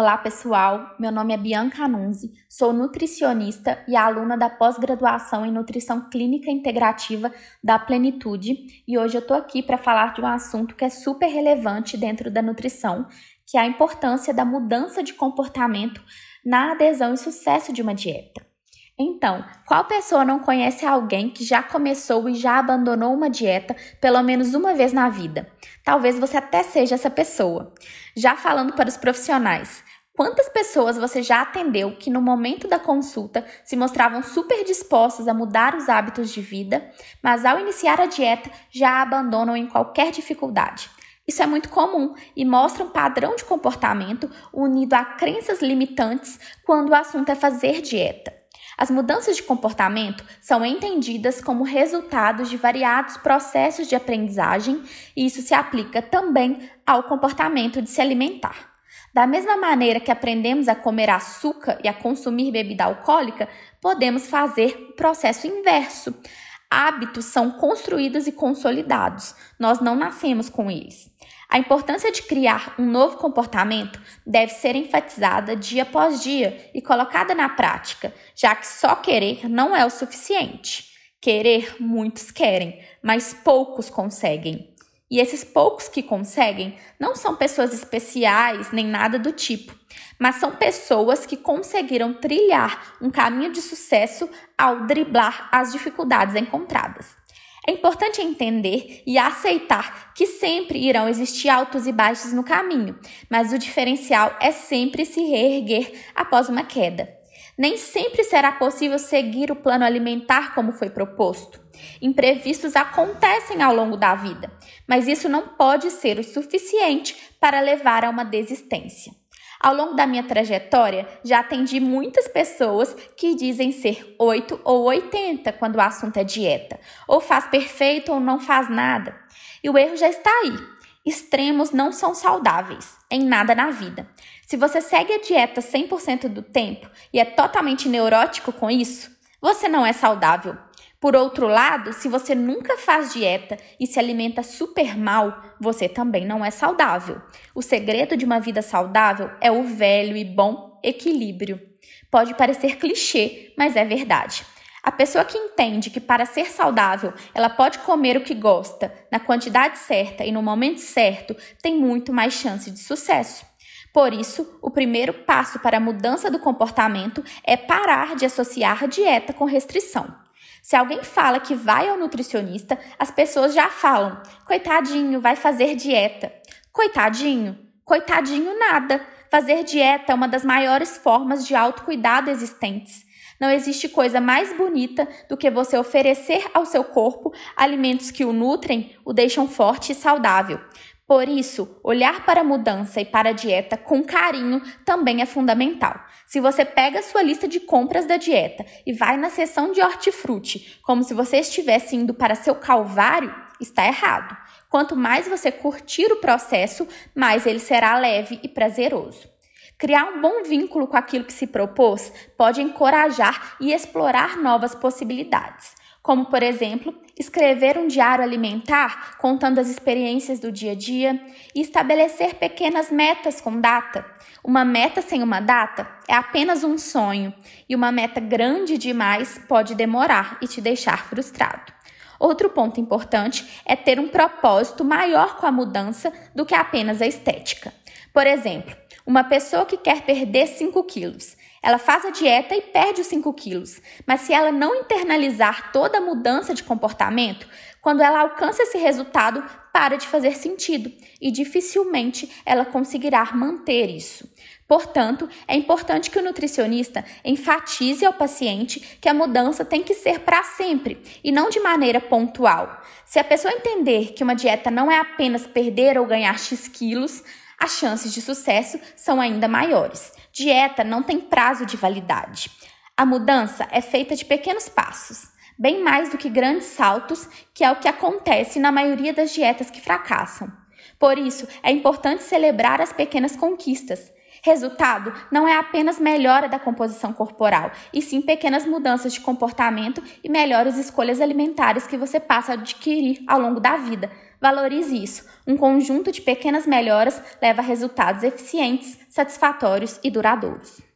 Olá, pessoal. Meu nome é Bianca Anunzi, sou nutricionista e aluna da pós-graduação em Nutrição Clínica Integrativa da Plenitude, e hoje eu tô aqui para falar de um assunto que é super relevante dentro da nutrição, que é a importância da mudança de comportamento na adesão e sucesso de uma dieta. Então, qual pessoa não conhece alguém que já começou e já abandonou uma dieta pelo menos uma vez na vida? Talvez você até seja essa pessoa. Já falando para os profissionais, quantas pessoas você já atendeu que no momento da consulta se mostravam super dispostas a mudar os hábitos de vida, mas ao iniciar a dieta já abandonam em qualquer dificuldade? Isso é muito comum e mostra um padrão de comportamento unido a crenças limitantes quando o assunto é fazer dieta. As mudanças de comportamento são entendidas como resultados de variados processos de aprendizagem e isso se aplica também ao comportamento de se alimentar. Da mesma maneira que aprendemos a comer açúcar e a consumir bebida alcoólica, podemos fazer o processo inverso. Hábitos são construídos e consolidados, nós não nascemos com eles. A importância de criar um novo comportamento deve ser enfatizada dia após dia e colocada na prática, já que só querer não é o suficiente. Querer, muitos querem, mas poucos conseguem. E esses poucos que conseguem não são pessoas especiais nem nada do tipo, mas são pessoas que conseguiram trilhar um caminho de sucesso ao driblar as dificuldades encontradas. É importante entender e aceitar que sempre irão existir altos e baixos no caminho, mas o diferencial é sempre se reerguer após uma queda. Nem sempre será possível seguir o plano alimentar como foi proposto. Imprevistos acontecem ao longo da vida, mas isso não pode ser o suficiente para levar a uma desistência. Ao longo da minha trajetória, já atendi muitas pessoas que dizem ser 8 ou 80 quando o assunto é dieta, ou faz perfeito ou não faz nada. E o erro já está aí. Extremos não são saudáveis em nada na vida. Se você segue a dieta 100% do tempo e é totalmente neurótico com isso, você não é saudável. Por outro lado, se você nunca faz dieta e se alimenta super mal, você também não é saudável. O segredo de uma vida saudável é o velho e bom equilíbrio. Pode parecer clichê, mas é verdade. A pessoa que entende que para ser saudável ela pode comer o que gosta, na quantidade certa e no momento certo, tem muito mais chance de sucesso. Por isso, o primeiro passo para a mudança do comportamento é parar de associar dieta com restrição. Se alguém fala que vai ao nutricionista, as pessoas já falam: coitadinho, vai fazer dieta. Coitadinho? Coitadinho nada. Fazer dieta é uma das maiores formas de autocuidado existentes. Não existe coisa mais bonita do que você oferecer ao seu corpo alimentos que o nutrem, o deixam forte e saudável. Por isso, olhar para a mudança e para a dieta com carinho também é fundamental. Se você pega sua lista de compras da dieta e vai na seção de hortifruti como se você estivesse indo para seu calvário, está errado. Quanto mais você curtir o processo, mais ele será leve e prazeroso. Criar um bom vínculo com aquilo que se propôs pode encorajar e explorar novas possibilidades como, por exemplo, escrever um diário alimentar contando as experiências do dia a dia e estabelecer pequenas metas com data. Uma meta sem uma data é apenas um sonho, e uma meta grande demais pode demorar e te deixar frustrado. Outro ponto importante é ter um propósito maior com a mudança do que apenas a estética. Por exemplo, uma pessoa que quer perder 5 quilos ela faz a dieta e perde os 5 quilos, mas se ela não internalizar toda a mudança de comportamento, quando ela alcança esse resultado, para de fazer sentido e dificilmente ela conseguirá manter isso. Portanto, é importante que o nutricionista enfatize ao paciente que a mudança tem que ser para sempre e não de maneira pontual. Se a pessoa entender que uma dieta não é apenas perder ou ganhar X quilos, as chances de sucesso são ainda maiores. Dieta não tem prazo de validade. A mudança é feita de pequenos passos, bem mais do que grandes saltos, que é o que acontece na maioria das dietas que fracassam. Por isso, é importante celebrar as pequenas conquistas. Resultado não é apenas melhora da composição corporal, e sim pequenas mudanças de comportamento e melhores escolhas alimentares que você passa a adquirir ao longo da vida. Valorize isso. Um conjunto de pequenas melhoras leva a resultados eficientes, satisfatórios e duradouros.